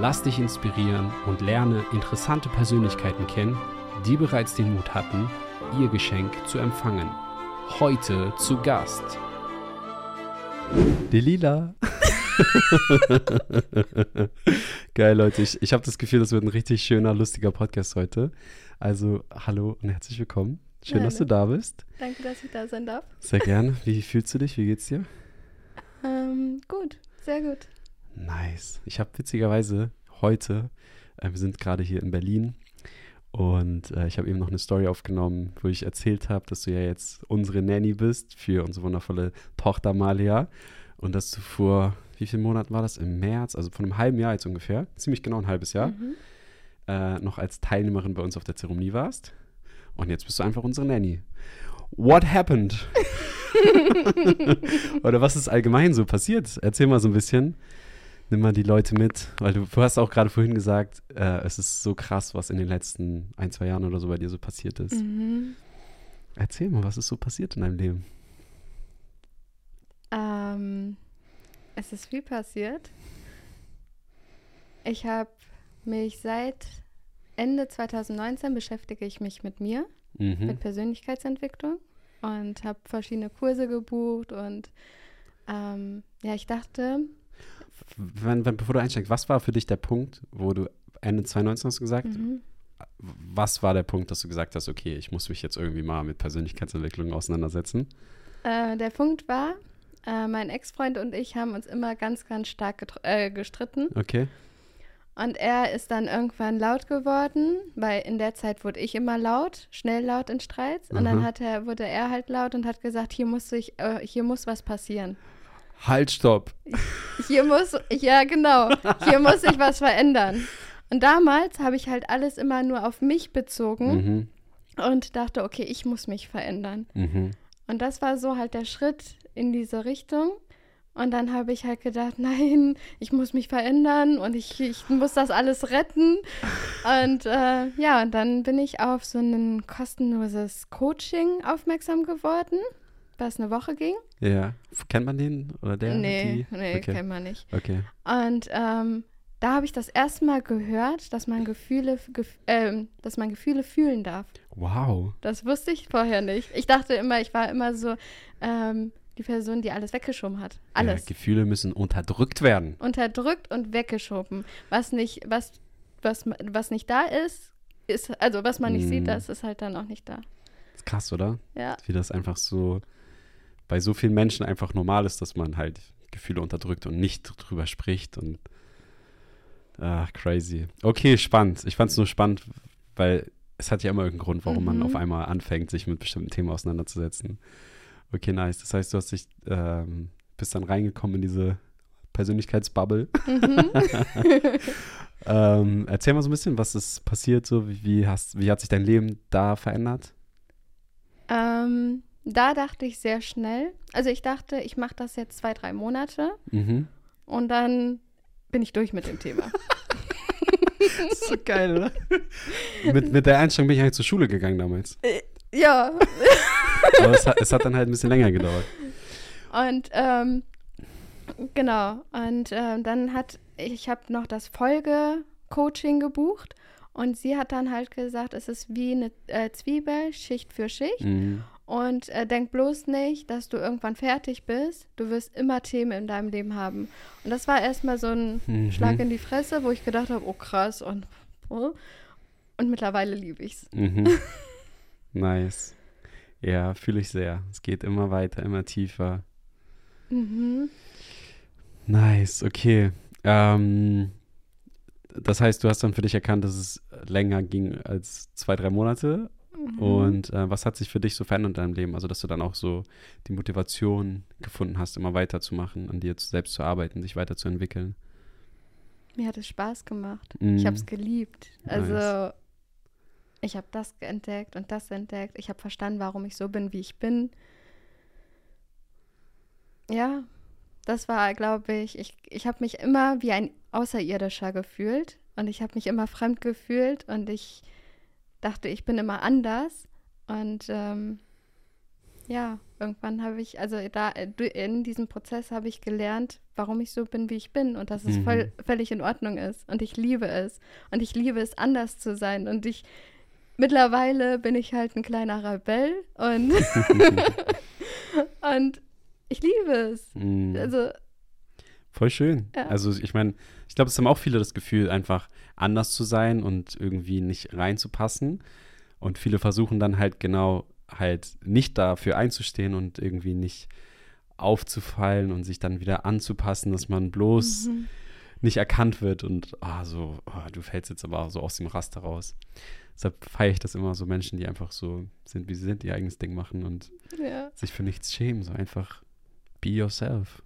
Lass dich inspirieren und lerne interessante Persönlichkeiten kennen, die bereits den Mut hatten, ihr Geschenk zu empfangen. Heute zu Gast. Die Lila. Geil, Leute. Ich, ich habe das Gefühl, das wird ein richtig schöner, lustiger Podcast heute. Also, hallo und herzlich willkommen. Schön, Hallo. dass du da bist. Danke, dass ich da sein darf. Sehr gerne. Wie fühlst du dich? Wie geht's dir? Ähm, gut, sehr gut. Nice. Ich habe witzigerweise heute, äh, wir sind gerade hier in Berlin und äh, ich habe eben noch eine Story aufgenommen, wo ich erzählt habe, dass du ja jetzt unsere Nanny bist für unsere wundervolle Tochter Malia und dass du vor, wie vielen Monaten war das? Im März, also vor einem halben Jahr jetzt ungefähr, ziemlich genau ein halbes Jahr, Mhm. äh, noch als Teilnehmerin bei uns auf der Zeremonie warst. Und jetzt bist du einfach unsere Nanny. What happened? Oder was ist allgemein so passiert? Erzähl mal so ein bisschen. Nimm mal die Leute mit, weil du, du hast auch gerade vorhin gesagt, äh, es ist so krass, was in den letzten ein, zwei Jahren oder so bei dir so passiert ist. Mhm. Erzähl mal, was ist so passiert in deinem Leben? Ähm, es ist viel passiert. Ich habe mich seit Ende 2019 beschäftige ich mich mit mir, Mhm. mit Persönlichkeitsentwicklung und habe verschiedene Kurse gebucht und ähm, ja, ich dachte, Wenn, wenn, bevor du einsteigst, was war für dich der Punkt, wo du Ende 2019 hast du gesagt, mhm, was war der Punkt, dass du gesagt hast, okay, ich muss mich jetzt irgendwie mal mit Persönlichkeitsentwicklung auseinandersetzen? äh, der Punkt war, äh, mein Ex-Freund und ich haben uns immer ganz, ganz stark äh, gestritten. Okay. Und er ist dann irgendwann laut geworden, weil in der Zeit wurde ich immer laut, schnell laut in Streits. Und dann Mhm. hat er, wurde er halt laut und hat gesagt, hier muss ich, äh, hier muss was passieren. Halt, stopp. Hier muss, ja genau, hier muss sich was verändern. Und damals habe ich halt alles immer nur auf mich bezogen Mhm. und dachte, okay, ich muss mich verändern. Mhm. Und das war so halt der Schritt in diese Richtung. Und dann habe ich halt gedacht, nein, ich muss mich verändern und ich, ich muss das alles retten. Und äh, ja, und dann bin ich auf so ein kostenloses Coaching aufmerksam geworden, was eine Woche ging. Ja. Kennt man den oder der? nee, die? nee, okay. kennt man nicht. Okay. Und ähm, da habe ich das erste Mal gehört, dass man Gefühle, gef ähm, dass man Gefühle fühlen darf. Wow. Das wusste ich vorher nicht. Ich dachte immer, ich war immer so ähm, die Person, die alles weggeschoben hat. Alles. Ja, Gefühle müssen unterdrückt werden. Unterdrückt und weggeschoben. Was nicht, was, was, was nicht da ist, ist, also was man nicht Mm. sieht, das ist halt dann auch nicht da. Ist krass, oder? Ja. Wie das einfach so bei so vielen Menschen einfach normal ist, dass man halt Gefühle unterdrückt und nicht drüber spricht und ah, crazy. Okay, spannend. Ich fand es nur spannend, weil es hat ja immer irgendeinen Grund, warum man Mhm. auf einmal anfängt, sich mit bestimmten Themen auseinanderzusetzen. Okay, nice. Das heißt, du hast dich ähm, bist dann reingekommen in diese Persönlichkeitsbubble. Mhm. ähm, erzähl mal so ein bisschen, was ist passiert, so wie, wie, hast, wie hat sich dein Leben da verändert? ähm, da dachte ich sehr schnell. Also ich dachte, ich mache das jetzt zwei, drei Monate Mhm. und dann bin ich durch mit dem Thema. Das ist so geil, oder? mit, mit der Einstellung bin ich halt zur Schule gegangen damals. ja. Aber es hat, es hat dann halt ein bisschen länger gedauert. Und ähm, genau. Und ähm, dann hat ich habe noch das Folge-Coaching gebucht und sie hat dann halt gesagt, es ist wie eine äh, Zwiebel, Schicht für Schicht. Mhm. Und äh, denk bloß nicht, dass du irgendwann fertig bist. Du wirst immer Themen in deinem Leben haben. Und das war erstmal so ein Mhm. Schlag in die Fresse, wo ich gedacht habe, oh krass und oh. und mittlerweile liebe ich's. Mhm. nice. Ja, fühle ich sehr. Es geht immer weiter, immer tiefer. Mhm. Nice, okay. Ähm, das heißt, du hast dann für dich erkannt, dass es länger ging als zwei, drei Monate. Mhm. Und äh, was hat sich für dich so verändert in deinem Leben? Also, dass du dann auch so die Motivation gefunden hast, immer weiterzumachen, an dir selbst zu arbeiten, sich weiterzuentwickeln. Mir hat es Spaß gemacht. Mhm. Ich habe es geliebt. Also Nice. ich habe das entdeckt und das entdeckt. Ich habe verstanden, warum ich so bin, wie ich bin. Ja, das war, glaube ich, ich, ich habe mich immer wie ein Außerirdischer gefühlt und ich habe mich immer fremd gefühlt und ich dachte, ich bin immer anders. Und ähm, ja, irgendwann habe ich, also da in diesem Prozess habe ich gelernt, warum ich so bin, wie ich bin und dass es voll, mhm. völlig in Ordnung ist. Und ich liebe es. Und ich liebe es, anders zu sein. Und ich mittlerweile bin ich halt ein kleiner Rebell und, und ich liebe es. Mhm. Also Voll schön. Ja. Also ich meine, ich glaube, es haben auch viele das Gefühl, einfach anders zu sein und irgendwie nicht reinzupassen. Und viele versuchen dann halt genau halt nicht dafür einzustehen und irgendwie nicht aufzufallen und sich dann wieder anzupassen, dass man bloß mhm. nicht erkannt wird und oh, so, oh, du fällst jetzt aber so aus dem Raster raus. Deshalb feiere ich das immer so Menschen, die einfach so sind, wie sie sind, ihr eigenes Ding machen und ja. sich für nichts schämen. So einfach be yourself.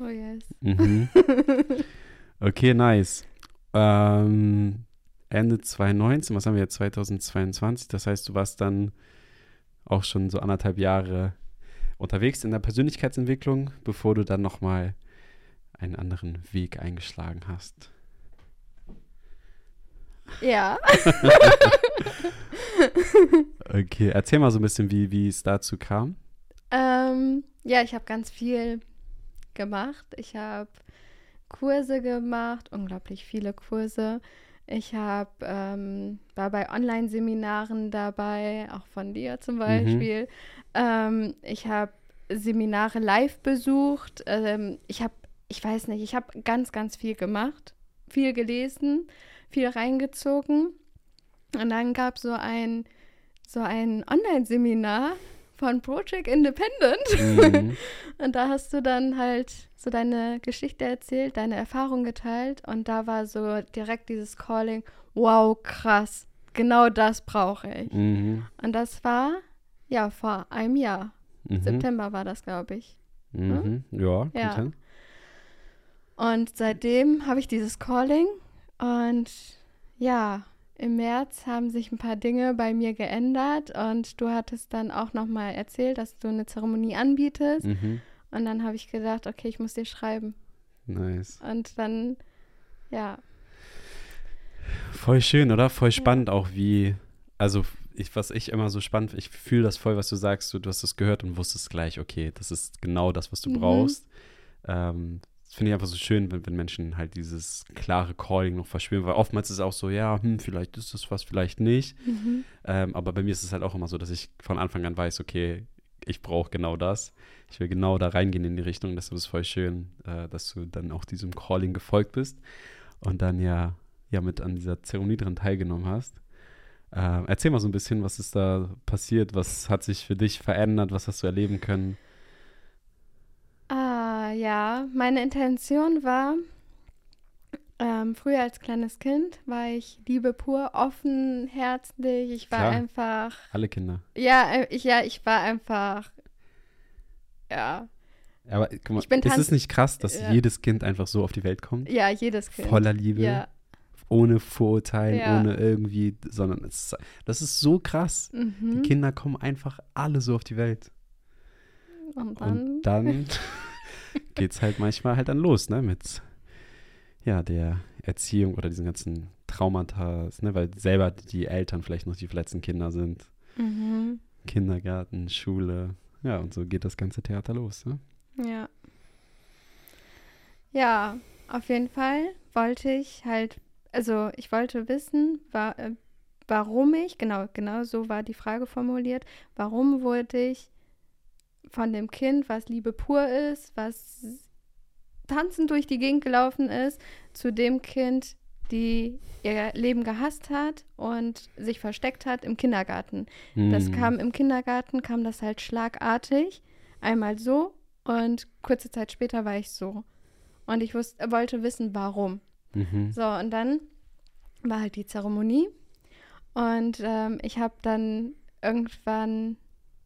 Oh yes. Mhm. Okay, nice. Ähm, Ende 2019, was haben wir jetzt, 2022? Das heißt, du warst dann auch schon so anderthalb Jahre unterwegs in der Persönlichkeitsentwicklung, bevor du dann nochmal einen anderen Weg eingeschlagen hast. Ja. okay, erzähl mal so ein bisschen, wie, wie es dazu kam. Ähm, ja, ich habe ganz viel gemacht. Ich habe Kurse gemacht, unglaublich viele Kurse. Ich habe ähm, war bei Online-Seminaren dabei, auch von dir zum mhm. Beispiel. Mhm. Ähm, ich habe Seminare live besucht. Ähm, ich habe, ich weiß nicht, ich habe ganz, ganz viel gemacht, viel gelesen, viel reingezogen. Und dann gab so ein so ein Online-Seminar von Project Independent. Mhm. und da hast du dann halt so deine Geschichte erzählt, deine Erfahrung geteilt und da war so direkt dieses Calling, wow, krass, genau das brauche ich. Mhm. Und das war ja vor einem Jahr. Mhm. September war das, glaube ich. Mhm. Hm? Ja, ja. Und seitdem habe ich dieses Calling und ja, im März haben sich ein paar Dinge bei mir geändert und du hattest dann auch nochmal erzählt, dass du eine Zeremonie anbietest. Mhm. Und dann habe ich gedacht, okay, ich muss dir schreiben. Nice. Und dann, ja. Voll schön, oder? Voll spannend ja. auch, wie, also ich, was ich immer so spannend, ich fühle das voll, was du sagst, du, du hast das gehört und wusstest gleich, okay, das ist genau das, was du mhm. brauchst. Ähm, finde ich einfach so schön, wenn, wenn Menschen halt dieses klare Calling noch verspüren, weil oftmals ist es auch so, ja, hm, vielleicht ist das was, vielleicht nicht. Mhm. Ähm, aber bei mir ist es halt auch immer so, dass ich von Anfang an weiß, okay, ich brauche genau das. Ich will genau da reingehen in die Richtung. Deshalb ist es voll schön, äh, dass du dann auch diesem Calling gefolgt bist und dann ja, ja mit an dieser Zeremonie dran teilgenommen hast. Äh, erzähl mal so ein bisschen, was ist da passiert? Was hat sich für dich verändert? Was hast du erleben können? Ja, meine Intention war, ähm, früher als kleines Kind war ich Liebe pur, offen, herzlich. Ich war Klar. einfach. Alle Kinder. Ja, äh, ich, ja, ich war einfach. Ja. Aber guck mal, ist es nicht krass, dass ja. jedes Kind einfach so auf die Welt kommt? Ja, jedes Kind. Voller Liebe. Ja. Ohne Vorurteile, ja. ohne irgendwie, sondern es, das ist so krass. Mhm. Die Kinder kommen einfach alle so auf die Welt. Und dann, Und dann geht es halt manchmal halt dann los, ne, mit ja, der Erziehung oder diesen ganzen Traumata, ne, weil selber die Eltern vielleicht noch die verletzten Kinder sind. Mhm. Kindergarten, Schule, ja, und so geht das ganze Theater los, ne? Ja. Ja, auf jeden Fall wollte ich halt, also ich wollte wissen, war, äh, warum ich, genau, genau so war die Frage formuliert, warum wurde ich von dem Kind, was Liebe pur ist, was tanzend durch die Gegend gelaufen ist, zu dem Kind, die ihr Leben gehasst hat und sich versteckt hat im Kindergarten. Mhm. Das hm. kam im Kindergarten, kam das halt schlagartig, einmal so und kurze Zeit später war ich so. Und ich wusste, wollte wissen, warum. Mhm. So, und dann war halt die Zeremonie und ähm, ich habe dann irgendwann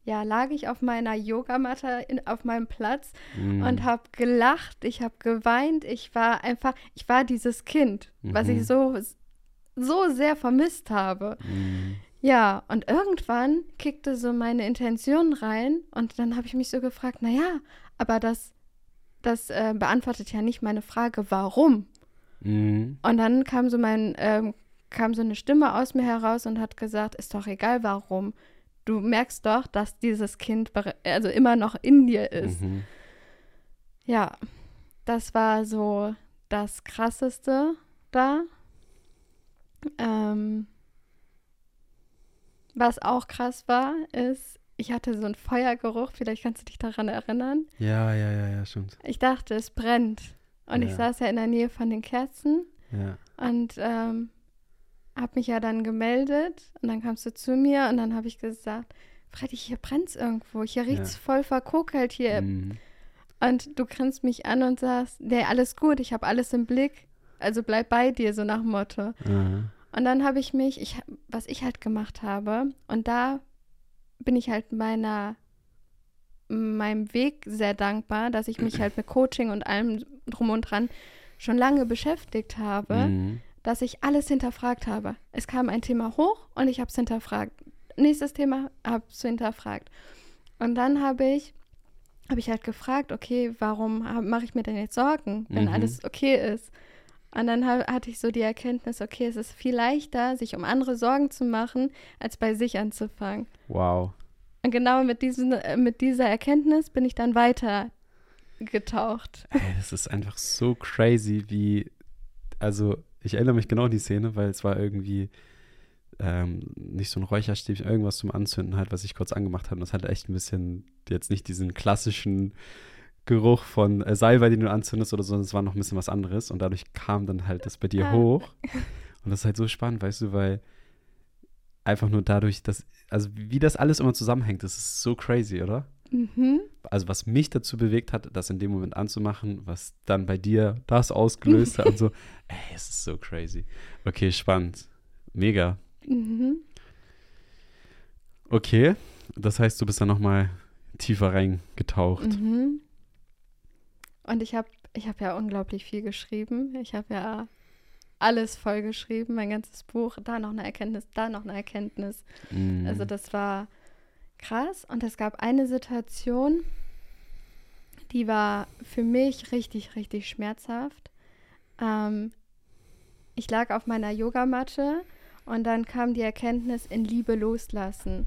ja, lag ich auf meiner Yogamatte in, auf meinem Platz mm. und habe gelacht, ich habe geweint, ich war einfach, ich war dieses Kind, mhm. was ich mhm. so, so sehr vermisst habe. Mhm. Ja, und irgendwann kickte so meine Intention rein und dann habe ich mich so gefragt, naja, aber das, das äh, beantwortet ja nicht meine Frage, warum? Mhm. Und dann kam so mein, ähm, kam so eine Stimme aus mir heraus und hat gesagt, ist doch egal warum. Du merkst doch, dass dieses Kind also immer noch in dir ist. Mhm. Ja, das war so das Krasseste da. Ähm, was auch krass war, ist, ich hatte so einen Feuergeruch, vielleicht kannst du dich daran erinnern. Ja, ja, ja, ja, stimmt. Ich dachte, es brennt. Und ich Ja. saß ja in der Nähe von den Kerzen Ja. und ähm, habe mich ja dann gemeldet und dann kamst du zu mir und dann habe ich gesagt, Freddy, hier brennt's irgendwo, hier riecht's Ja. voll verkokelt hier. Mhm. Und du grinst mich an und sagst, nee, alles gut, ich habe alles im Blick, also bleib bei dir, so nach Motto. Aha. Und dann habe ich mich, ich, was ich halt gemacht habe, und da bin ich halt meiner, meinem Weg sehr dankbar, dass ich mich halt mit Coaching und allem drum und dran schon lange beschäftigt habe, Mhm. Dass ich alles hinterfragt habe. Es kam ein Thema hoch und ich habe es hinterfragt. Nächstes Thema habe es hinterfragt. Und dann habe ich, habe ich halt gefragt, okay, warum mache ich mir denn jetzt Sorgen, wenn Mhm. alles okay ist? Und dann ha hatte ich so die Erkenntnis, okay, es ist viel leichter, sich um andere Sorgen zu machen, als bei sich anzufangen. Wow. Und genau mit, diesen, mit dieser Erkenntnis bin ich dann weiter getaucht. Ey, das ist einfach so crazy, wie. Also, ich erinnere mich genau an die Szene, weil es war irgendwie ähm, nicht so ein Räucherstäbchen, irgendwas zum Anzünden halt, was ich kurz angemacht habe. Und das hatte echt ein bisschen, jetzt nicht diesen klassischen Geruch von äh, Salbei, den du anzündest oder so, sondern es war noch ein bisschen was anderes. Und dadurch kam dann halt das bei dir Ah. hoch. Und das ist halt so spannend, weißt du, weil einfach nur dadurch, dass, also wie das alles immer zusammenhängt, das ist so crazy, oder? Mhm. also was mich dazu bewegt hat, das in dem Moment anzumachen, was dann bei dir das ausgelöst hat und so, ey, es ist so crazy. Okay, spannend. Mega. Mhm. Okay, das heißt, du bist dann nochmal tiefer reingetaucht. Mhm. Und ich habe ich hab ja unglaublich viel geschrieben. Ich habe ja alles voll geschrieben, mein ganzes Buch. Da noch eine Erkenntnis, da noch eine Erkenntnis. Mhm. Also das war krass. Und es gab eine Situation, die war für mich richtig, richtig schmerzhaft. Ähm, ich lag auf meiner Yogamatte und dann kam die Erkenntnis in Liebe loslassen,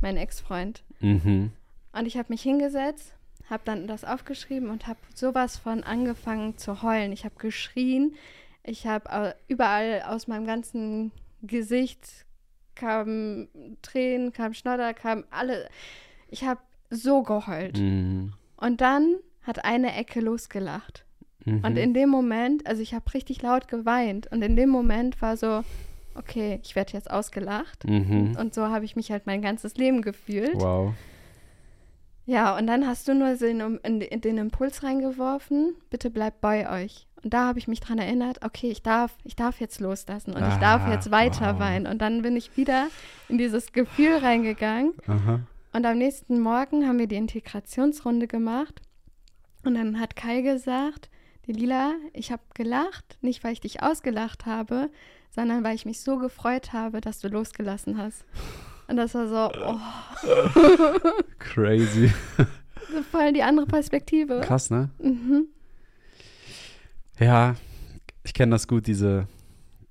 mein Ex-Freund. Mhm. Und ich habe mich hingesetzt, habe dann das aufgeschrieben und habe sowas von angefangen zu heulen. Ich habe geschrien, ich habe äh, überall aus meinem ganzen Gesicht kamen Tränen, kam Schnodder, kam alle. Ich habe so geheult. Mhm. Und dann hat eine Ecke losgelacht. Mhm. Und in dem Moment, also ich habe richtig laut geweint. Und in dem Moment war so, okay, ich werde jetzt ausgelacht. Mhm. Und so habe ich mich halt mein ganzes Leben gefühlt. Wow. Ja, und dann hast du nur so in den Impuls reingeworfen, bitte bleibt bei euch. Und da habe ich mich dran erinnert, okay, ich darf, ich darf jetzt loslassen und ich darf Ah, jetzt weiter wow. weinen. Und dann bin ich wieder in dieses Gefühl reingegangen. Aha. Und am nächsten Morgen haben wir die Integrationsrunde gemacht. Und dann hat Kai gesagt, die Lila, ich habe gelacht, nicht weil ich dich ausgelacht habe, sondern weil ich mich so gefreut habe, dass du losgelassen hast. Und das war so, oh, Crazy. voll die andere Perspektive. Krass, ne? Mhm. Ja, ich kenne das gut, diese,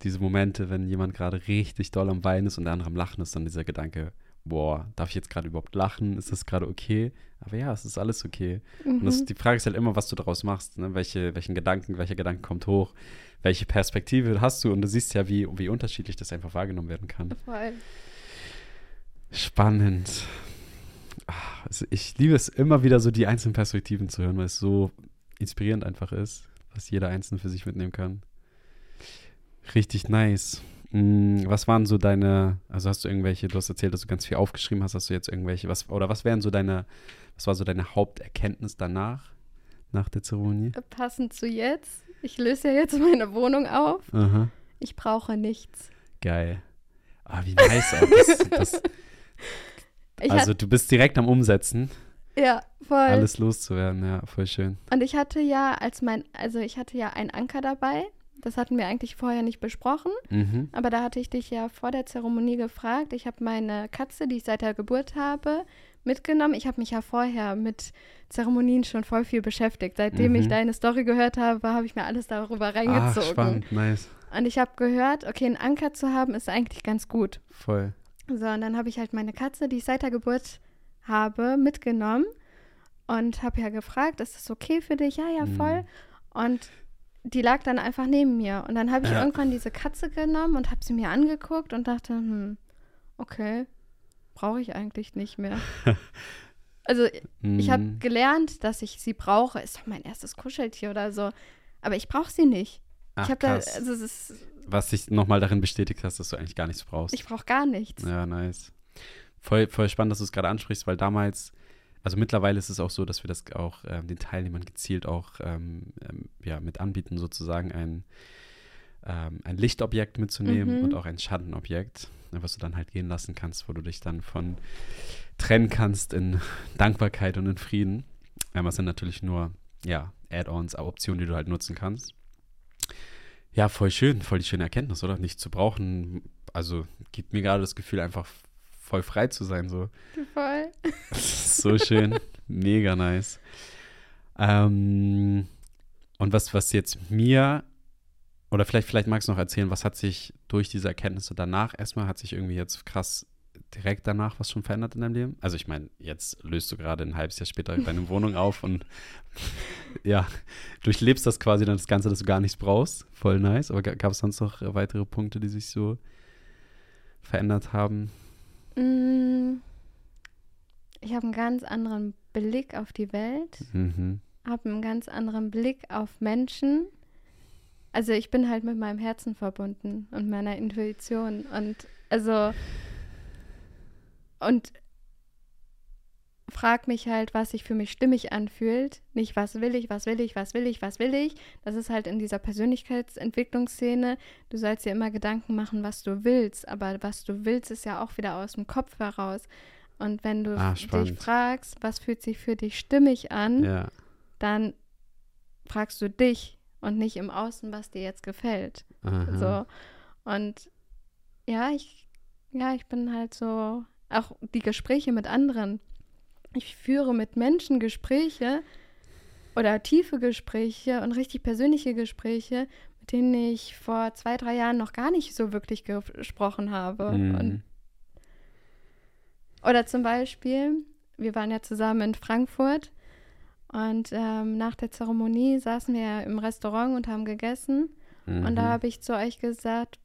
diese Momente, wenn jemand gerade richtig doll am Weinen ist und der andere am Lachen ist, dann dieser Gedanke, boah, darf ich jetzt gerade überhaupt lachen? Ist das gerade okay? Aber ja, es ist alles okay. Und das, Mhm. die Frage ist halt immer, was du daraus machst, ne? Welche, welchen Gedanken, welcher Gedanke kommt hoch, welche Perspektive hast du und du siehst ja, wie, wie unterschiedlich das einfach wahrgenommen werden kann. Voll. Spannend. Ah, Also ich liebe es immer wieder so, die einzelnen Perspektiven zu hören, weil es so inspirierend einfach ist, was jeder Einzelne für sich mitnehmen kann. Richtig nice. Mm, Was waren so deine, also hast du irgendwelche, du hast erzählt, dass du ganz viel aufgeschrieben hast, hast du jetzt irgendwelche, was, oder was wären so deine, was war so deine Haupterkenntnis danach, nach der Zeremonie? Passend zu jetzt, ich löse ja jetzt meine Wohnung auf. Aha, Ich brauche nichts. geil. Ah, wie nice auch. Das, das, also du bist direkt am Umsetzen, ja, voll. alles loszuwerden, ja, voll schön. Und ich hatte ja als mein, also ich hatte ja einen Anker dabei, Das hatten wir eigentlich vorher nicht besprochen. Mhm. Aber da hatte ich dich ja vor der Zeremonie gefragt. Ich habe meine Katze, die ich seit der Geburt habe, mitgenommen. Ich habe mich ja vorher mit Zeremonien schon voll viel beschäftigt. Seitdem Mhm. ich deine Story gehört habe, habe ich mir alles darüber Ach, reingezogen. spannend, nice. und ich habe gehört, okay, einen Anker zu haben ist eigentlich ganz gut. Voll. So, und dann habe ich halt meine Katze, die ich seit der Geburt habe, mitgenommen und habe ja gefragt, ist das okay für dich? Ja, ja, Mhm. voll. Und die lag dann einfach neben mir. Und dann habe ich Ja. irgendwann diese Katze genommen und habe sie mir angeguckt und dachte, hm, okay, brauche ich eigentlich nicht mehr. also ich habe Mhm. gelernt, dass ich sie brauche. Ist doch mein erstes Kuscheltier oder so. Aber ich brauche sie nicht. Ach, ich habe da, also es ist, Was dich nochmal darin bestätigt hast, dass du eigentlich gar nichts brauchst. ich brauche gar nichts. Ja, nice. Voll, voll spannend, dass du es gerade ansprichst, weil damals, also mittlerweile ist es auch so, dass wir das auch ähm, den Teilnehmern gezielt auch ähm, ähm, ja, mit anbieten, sozusagen ein, ähm, ein Lichtobjekt mitzunehmen Mhm. und auch ein Schattenobjekt, was du dann halt gehen lassen kannst, wo du dich dann von trennen kannst in Dankbarkeit und in Frieden. Ähm, das sind natürlich nur, ja, Add-ons, Optionen, die du halt nutzen kannst. Ja, voll schön, voll die schöne Erkenntnis, oder? Nicht zu brauchen, also gibt mir gerade das Gefühl, einfach voll frei zu sein, so. Voll. so schön, mega nice. Ähm, und was, was jetzt mir, oder vielleicht, vielleicht magst du noch erzählen, was hat sich durch diese Erkenntnisse danach erstmal, hat sich irgendwie jetzt krass direkt danach was schon verändert in deinem Leben? Also ich meine, jetzt löst du gerade ein halbes Jahr später deine Wohnung auf und ja, durchlebst das quasi dann das Ganze, dass du gar nichts brauchst. Voll nice. Aber gab es sonst noch weitere Punkte, die sich so verändert haben? Mm, Ich habe einen ganz anderen Blick auf die Welt, Mhm. habe einen ganz anderen Blick auf Menschen. Also ich bin halt mit meinem Herzen verbunden und meiner Intuition und also und frag mich halt, was sich für mich stimmig anfühlt. Nicht, was will ich, was will ich, was will ich, was will ich. Das ist halt in dieser Persönlichkeitsentwicklungsszene. Du sollst dir immer Gedanken machen, was du willst. Aber was du willst, ist ja auch wieder aus dem Kopf heraus. Und wenn du Ah, dich fragst, was fühlt sich für dich stimmig an, Ja. dann fragst du dich und nicht im Außen, was dir jetzt gefällt. Aha. So. Und ja, ich, ja, ich bin halt so, auch die Gespräche mit anderen. Ich führe mit Menschen Gespräche oder tiefe Gespräche und richtig persönliche Gespräche, mit denen ich vor zwei, drei Jahren noch gar nicht so wirklich gesprochen habe. Mhm. Oder zum Beispiel, wir waren ja zusammen in Frankfurt und ähm, nach der Zeremonie saßen wir im Restaurant und haben gegessen. Und da Mhm. habe ich zu euch gesagt,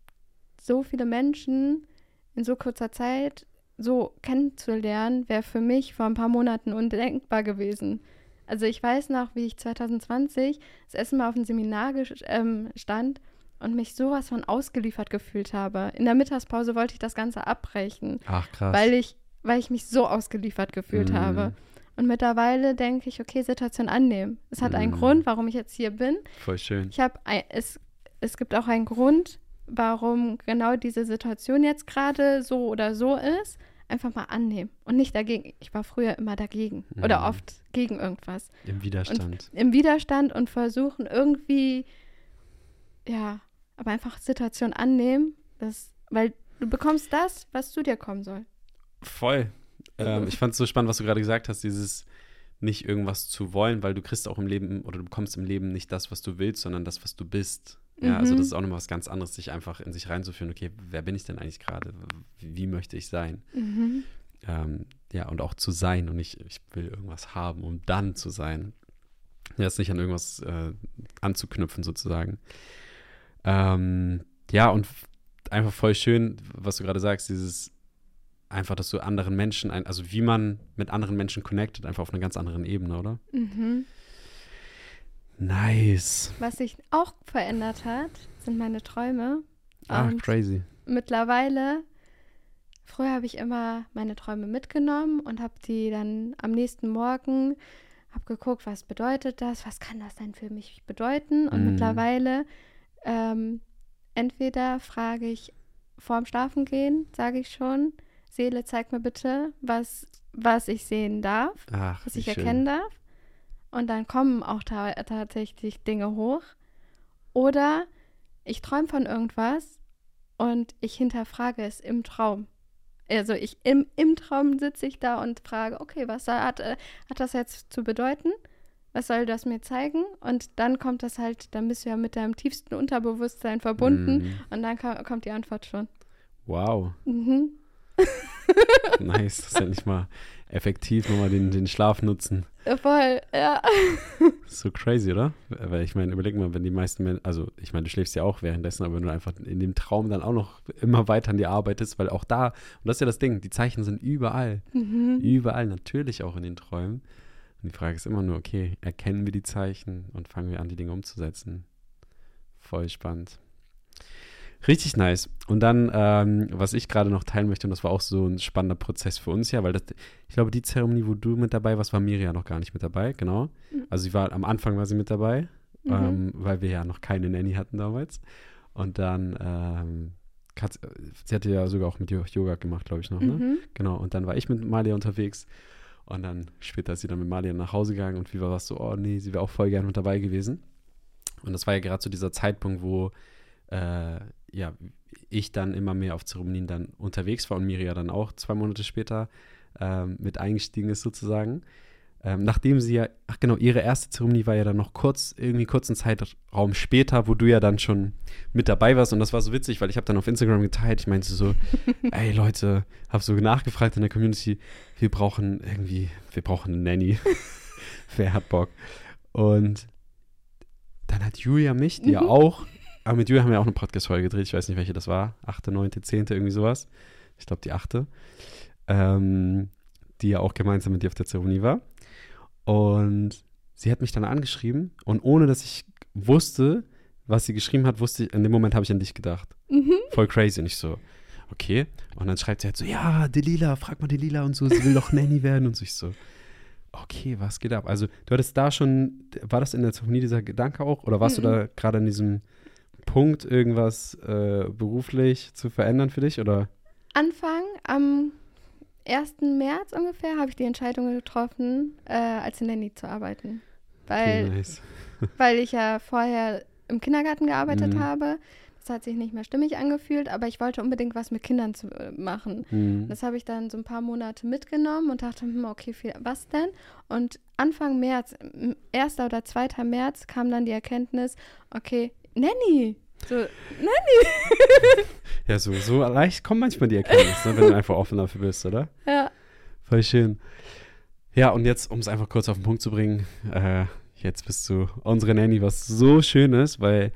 so viele Menschen in so kurzer Zeit so kennenzulernen, wäre für mich vor ein paar Monaten undenkbar gewesen. Also ich weiß noch, wie ich 2020 das erste Mal auf einem Seminar ähm, stand und mich sowas von ausgeliefert gefühlt habe. In der Mittagspause wollte ich das Ganze abbrechen, Ach, krass. weil ich, weil ich mich so ausgeliefert gefühlt Mhm. habe. Und mittlerweile denke ich, okay, Situation annehmen. Es hat einen Mhm. Grund, warum ich jetzt hier bin. Voll schön. Ich habe es, es gibt auch einen Grund, warum genau diese Situation jetzt gerade so oder so ist. Einfach mal annehmen und nicht dagegen. Ich war früher immer dagegen oder Mhm. oft gegen irgendwas. Im Widerstand. Im Widerstand und versuchen irgendwie, ja, aber einfach Situation annehmen, das, weil du bekommst das, was zu dir kommen soll. Voll. Ähm, ich fand es so spannend, was du gerade gesagt hast, dieses nicht irgendwas zu wollen, weil du kriegst auch im Leben oder du bekommst im Leben nicht das, was du willst, sondern das, was du bist. Ja, also Mhm. das ist auch nochmal was ganz anderes, sich einfach in sich reinzuführen, okay, wer bin ich denn eigentlich gerade? Wie, möchte ich sein? Mhm. Ähm, ja, und auch zu sein und nicht, ich will irgendwas haben, um dann zu sein. Ja, ist nicht an irgendwas äh, anzuknüpfen sozusagen. Ähm, ja, und einfach voll schön, was du gerade sagst, dieses einfach, dass du anderen Menschen, ein, also wie man mit anderen Menschen connectet, einfach auf einer ganz anderen Ebene, oder? Mhm. Nice. Was sich auch verändert hat, sind meine Träume. Und crazy. mittlerweile, früher habe ich immer meine Träume mitgenommen und habe die dann am nächsten Morgen, habe geguckt, was bedeutet das, was kann das denn für mich bedeuten. Und Mhm. mittlerweile, ähm, entweder frage ich vorm Schlafengehen, sage ich schon, Seele, zeig mir bitte, was, was ich sehen darf Ach, was ich schön. erkennen darf. Und dann kommen auch ta tatsächlich Dinge hoch. Oder ich träume von irgendwas und ich hinterfrage es im Traum. Also ich im, im Traum sitze ich da und frage, okay, was hat, äh, hat das jetzt zu bedeuten? Was soll das mir zeigen? Und dann kommt das halt, dann bist du ja mit deinem tiefsten Unterbewusstsein verbunden Mhm. und dann kommt die Antwort schon. Wow, Mhm. nice. Das ist ja nicht mal effektiv nochmal den, den Schlaf nutzen. Voll, ja. So crazy, oder? Weil ich meine, überleg mal, wenn die meisten Menschen, also ich meine, du schläfst ja auch währenddessen, aber wenn du einfach in dem Traum dann auch noch immer weiter an dir arbeitest, weil auch da, und das ist ja das Ding, die Zeichen sind überall. Mhm. Überall, natürlich auch in den Träumen. Und die Frage ist immer nur, okay, erkennen wir die Zeichen und fangen wir an, die Dinge umzusetzen? Voll spannend. Richtig nice. Und dann, ähm, was ich gerade noch teilen möchte, und das war auch so ein spannender Prozess für uns ja, weil das, ich glaube, die Zeremonie, wo du mit dabei warst, war Miriam noch gar nicht mit dabei, genau. Mhm. Also sie war, am Anfang war sie mit dabei, Mhm. ähm, weil wir ja noch keine Nanny hatten damals. Und dann, ähm, hat, sie hatte ja sogar auch mit Yoga gemacht, glaube ich noch, ne? Mhm. Genau, und dann war ich mit Malia unterwegs und dann später ist sie dann mit Malia nach Hause gegangen und wie war das so, oh nee, sie wäre auch voll gern mit dabei gewesen. Und das war ja gerade so dieser Zeitpunkt, wo äh, ja, ich dann immer mehr auf Zeremonien dann unterwegs war und Miria dann auch zwei Monate später ähm, mit eingestiegen ist sozusagen. Ähm, nachdem sie ja, ach genau, ihre erste Zeremonie war ja dann noch kurz, irgendwie kurzen Zeitraum später, wo du ja dann schon mit dabei warst und das war so witzig, weil ich habe dann auf Instagram geteilt, ich meinte so, ey Leute, habe so nachgefragt in der Community, wir brauchen irgendwie, wir brauchen eine Nanny. Wer hat Bock? Und dann hat Julia mich, die ja Mhm. auch, aber mit Julia haben wir auch eine Podcast-Folge gedreht, ich weiß nicht, welche das war, achte, neunte, zehnte, irgendwie sowas. Ich glaube, die achte. Ähm, die ja auch gemeinsam mit dir auf der Zeremonie war. Und sie hat mich dann angeschrieben und ohne dass ich wusste, was sie geschrieben hat, wusste ich, in dem Moment habe ich an dich gedacht. Mhm. Voll crazy. Und ich so, okay. Und dann schreibt sie halt so, ja, Delila, frag mal Delila und so, sie will doch Nanny werden. Und so ich so, okay, was geht ab? Also du hattest da schon, war das in der Zeremonie dieser Gedanke auch? Oder warst Mhm. du da gerade an diesem Punkt, irgendwas äh, beruflich zu verändern für dich? Oder? Anfang am 1. März ungefähr habe ich die Entscheidung getroffen, äh, als Nanny zu arbeiten. Weil, Okay, nice. weil ich ja vorher im Kindergarten gearbeitet Mhm. habe. Das hat sich nicht mehr stimmig angefühlt, aber ich wollte unbedingt was mit Kindern zu, äh, machen. Hm. Das habe ich dann so ein paar Monate mitgenommen und dachte, hm, okay, viel, was denn? Und Anfang März, m- 1. oder 2. März kam dann die Erkenntnis, okay, Nanny. So, Nanny. Ja, so, so leicht kommt manchmal die Erkenntnis, ne, wenn du einfach offen dafür bist, oder? ja. Voll schön. Ja, und jetzt, um es einfach kurz auf den Punkt zu bringen, äh, jetzt bist du unsere Nanny, was so schön ist, weil,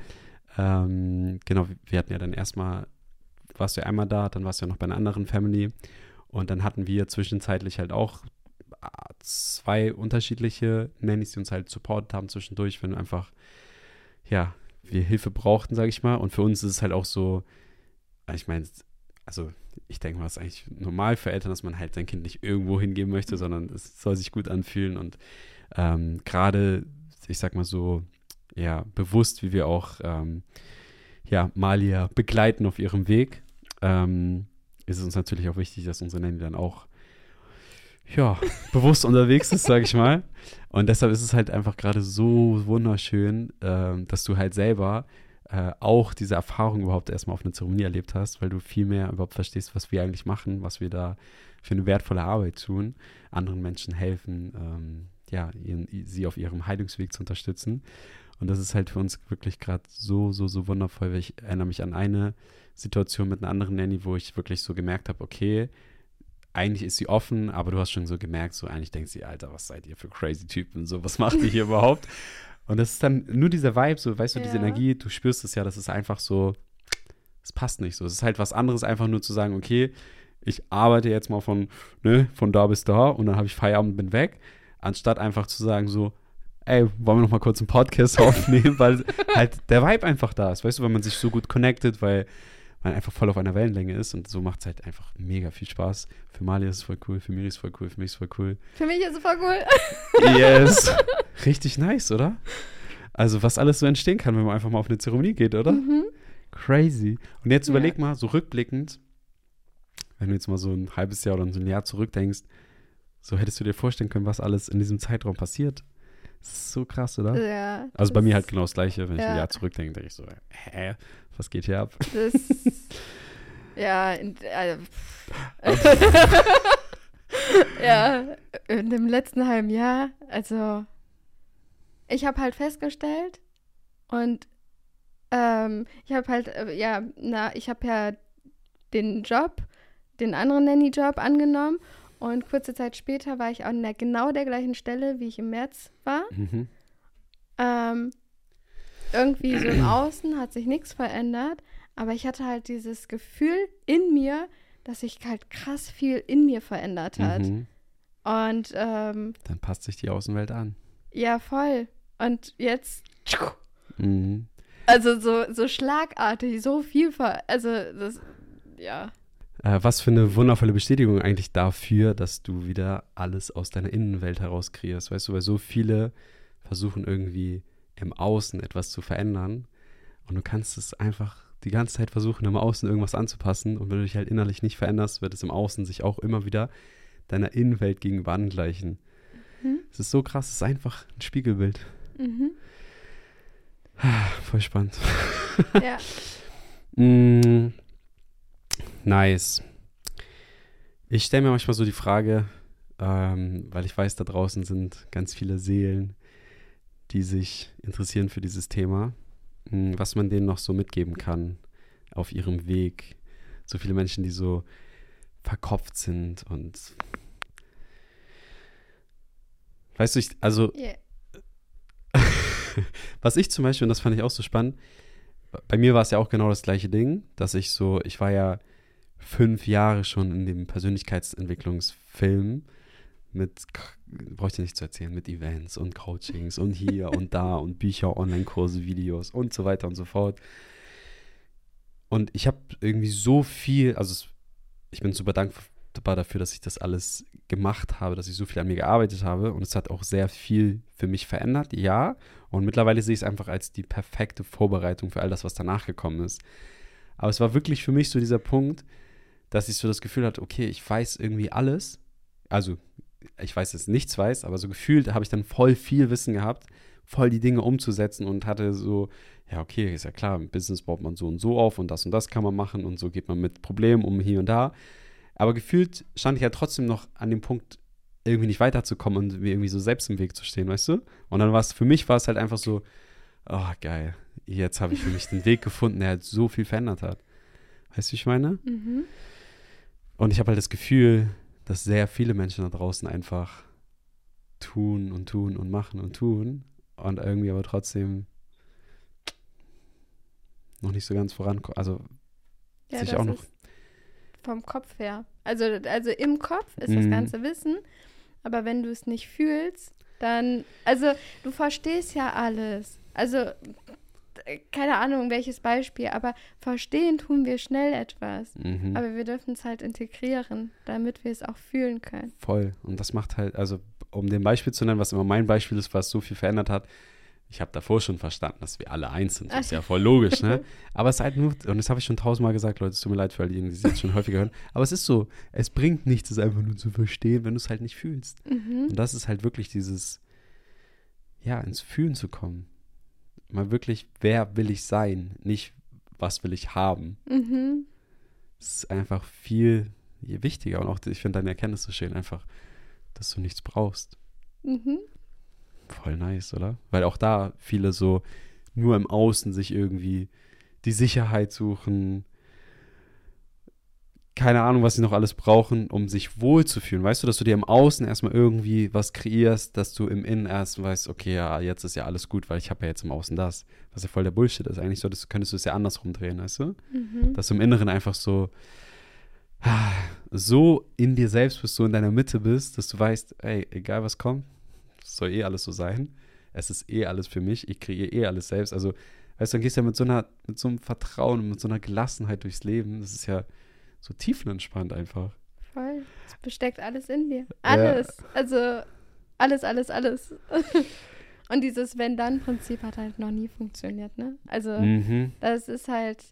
ähm, genau, wir hatten ja dann erstmal, warst du ja einmal da, dann warst du ja noch bei einer anderen Family und dann hatten wir zwischenzeitlich halt auch ah, zwei unterschiedliche Nannies, die uns halt supportet haben zwischendurch, wenn einfach, ja, wir Hilfe brauchten, sage ich mal. Und für uns ist es halt auch so, ich meine, also ich denke mal, es ist eigentlich normal für Eltern, dass man halt sein Kind nicht irgendwo hingeben möchte, sondern es soll sich gut anfühlen und ähm, gerade, ich sag mal so, ja, bewusst, wie wir auch ähm, ja, Malia begleiten auf ihrem Weg, ähm, ist es uns natürlich auch wichtig, dass unsere Nanny dann auch ja, bewusst unterwegs ist, sage ich mal. Und deshalb ist es halt einfach gerade so wunderschön, ähm, dass du halt selber äh, auch diese Erfahrung überhaupt erstmal auf einer Zeremonie erlebt hast, weil du viel mehr überhaupt verstehst, was wir eigentlich machen, was wir da für eine wertvolle Arbeit tun, anderen Menschen helfen, ähm, ja, ihren, sie auf ihrem Heilungsweg zu unterstützen. Und das ist halt für uns wirklich gerade so, so, so wundervoll. Weil ich erinnere mich an eine Situation mit einer anderen Nanny, wo ich wirklich so gemerkt habe, okay, eigentlich ist sie offen, aber du hast schon so gemerkt, so eigentlich denkt sie, Alter, was seid ihr für crazy Typen, so, was macht ihr hier überhaupt? Und das ist dann nur dieser Vibe, so, weißt du, diese Ja. Energie, du spürst es ja, das ist einfach so, es passt nicht so. Es ist halt was anderes, einfach nur zu sagen, okay, ich arbeite jetzt mal von, ne, von da bis da und dann habe ich Feierabend und bin weg, anstatt einfach zu sagen so, ey, wollen wir noch mal kurz einen Podcast aufnehmen, weil halt der Vibe einfach da ist, weißt du, weil man sich so gut connectet, weil man einfach voll auf einer Wellenlänge ist und so macht es halt einfach mega viel Spaß. Für Mali ist es voll cool, für Miri ist es voll cool, für mich ist es voll cool. Für mich ist es voll cool. Yes. Richtig nice, oder? Also, was alles so entstehen kann, wenn man einfach mal auf eine Zeremonie geht, oder? Mhm. Crazy. Und jetzt Ja. überleg mal, so rückblickend, wenn du jetzt mal so ein halbes Jahr oder so ein Jahr zurückdenkst, so hättest du dir vorstellen können, was alles in diesem Zeitraum passiert. Das ist so krass, oder? Ja. Also bei mir halt genau das Gleiche. Wenn ich ein Ja. Jahr zurückdenke, denke ich so, hä, was geht hier ab? Das, ja, in, äh, ja, in dem letzten halben Jahr, also ich habe halt festgestellt und ähm, ich habe halt, äh, ja, na, ich habe ja den Job, den anderen Nanny-Job angenommen und kurze Zeit später war ich an der, genau der gleichen Stelle, wie ich im März war. Mhm. Ähm, irgendwie so im Außen hat sich nichts verändert, aber ich hatte halt dieses Gefühl in mir, dass sich halt krass viel in mir verändert hat. Mhm. Und ähm, Dann passt sich die Außenwelt an. ja, voll. Und jetzt, Mhm. also so, so schlagartig, so viel, ver also das, ja. Äh, was für eine wundervolle Bestätigung eigentlich dafür, dass du wieder alles aus deiner Innenwelt heraus kreierst. Weißt du, weil so viele versuchen irgendwie im Außen etwas zu verändern und du kannst es einfach die ganze Zeit versuchen, im Außen irgendwas anzupassen und wenn du dich halt innerlich nicht veränderst, wird es im Außen sich auch immer wieder deiner Innenwelt gegenüber angleichen. Mhm. Es ist so krass, es ist einfach ein Spiegelbild. Mhm. Voll spannend. Ja. Mm, nice. Ich stelle mir manchmal so die Frage, ähm, weil ich weiß, da draußen sind ganz viele Seelen, die sich interessieren für dieses Thema, mm, was man denen noch so mitgeben kann auf ihrem Weg. So viele Menschen, die so verkopft sind und weißt du, ich, also Yeah. was ich zum Beispiel, und das fand ich auch so spannend, bei mir war es ja auch genau das gleiche Ding, dass ich so, ich war ja fünf Jahre schon in dem Persönlichkeitsentwicklungsfilm mit, brauche ich dir nicht zu erzählen, mit Events und Coachings und hier und da und Bücher, Online-Kurse, Videos und so weiter und so fort. Und ich habe irgendwie so viel, also ich bin super dankbar dafür, dass ich das alles gemacht habe, dass ich so viel an mir gearbeitet habe und es hat auch sehr viel für mich verändert, ja. Und mittlerweile sehe ich es einfach als die perfekte Vorbereitung für all das, was danach gekommen ist. Aber es war wirklich für mich so dieser Punkt, dass ich so das Gefühl hatte, okay, ich weiß irgendwie alles. Also, ich weiß jetzt nichts weiß, aber so gefühlt habe ich dann voll viel Wissen gehabt, voll die Dinge umzusetzen und hatte so, ja, okay, ist ja klar, im Business baut man so und so auf und das und das kann man machen und so geht man mit Problemen um hier und da. Aber gefühlt stand ich ja trotzdem noch an dem Punkt, irgendwie nicht weiterzukommen und mir irgendwie so selbst im Weg zu stehen, weißt du? Und dann war es, für mich war es halt einfach so, oh, geil, jetzt habe ich für mich den Weg gefunden, der halt so viel verändert hat. Weißt du, wie ich meine? Mhm. Und ich habe halt das Gefühl, dass sehr viele Menschen da draußen einfach tun und tun und machen und tun und irgendwie aber trotzdem noch nicht so ganz vorankommen. Also Ja, sich auch noch. vom Kopf her. Also, also im Kopf ist das Mhm. ganze Wissen, aber wenn du es nicht fühlst, dann, also du verstehst ja alles. Also, keine Ahnung, welches Beispiel, aber verstehen tun wir schnell etwas. Mhm. Aber wir dürfen es halt integrieren, damit wir es auch fühlen können. Voll. Und das macht halt, also um dem Beispiel zu nennen, was immer mein Beispiel ist, was so viel verändert hat, ich habe davor schon verstanden, dass wir alle eins sind. Das ist ja voll logisch, ne? Aber es ist halt nur, und das habe ich schon tausendmal gesagt, Leute, es tut mir leid für all diejenigen, die es jetzt schon häufiger hören. Aber es ist so, es bringt nichts, es einfach nur zu verstehen, wenn du es halt nicht fühlst. Mhm. Und das ist halt wirklich dieses, ja, ins Fühlen zu kommen. Mal wirklich, wer will ich sein? Nicht, was will ich haben? Mhm. Es ist einfach viel wichtiger. Und auch, ich finde deine Erkenntnis so schön, einfach, dass du nichts brauchst. Mhm. Voll nice, oder? Weil auch da viele so nur im Außen sich irgendwie die Sicherheit suchen. Keine Ahnung, was sie noch alles brauchen, um sich wohlzufühlen. Weißt du, dass du dir im Außen erstmal irgendwie was kreierst, dass du im Innen erst weißt, okay, ja, jetzt ist ja alles gut, weil ich habe ja jetzt im Außen das. Was ja voll der Bullshit ist. Eigentlich solltest, könntest du es ja andersrum drehen, weißt du? Mhm. Dass du im Inneren einfach so so in dir selbst bist, so in deiner Mitte bist, dass du weißt, ey, egal was kommt, es soll eh alles so sein. Es ist eh alles für mich, ich kreiere eh alles selbst. Also, weißt du, dann gehst du ja mit so einer, mit so einem Vertrauen und mit so einer Gelassenheit durchs Leben. Das ist ja so tiefenentspannt einfach. Voll. Es besteckt alles in dir. Alles. Also alles, alles, alles. Und dieses Wenn-Dann-Prinzip hat halt noch nie funktioniert, ne? Also Mhm. das ist halt,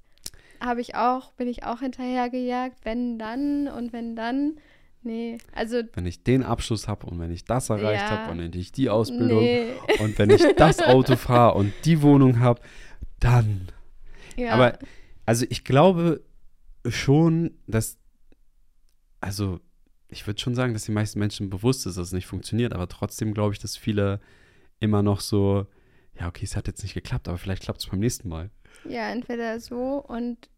habe ich auch, bin ich auch hinterhergejagt, wenn dann und wenn dann. Nee, also. Wenn ich den Abschluss habe und wenn ich das erreicht Ja. habe und wenn ich die Ausbildung Nee. und wenn ich das Auto fahre und die Wohnung habe, dann. Ja. Aber also ich glaube schon, dass, also ich würde schon sagen, dass die meisten Menschen bewusst ist, dass es nicht funktioniert, aber trotzdem glaube ich, dass viele immer noch so, ja, okay, es hat jetzt nicht geklappt, aber vielleicht klappt es beim nächsten Mal. Ja, entweder so und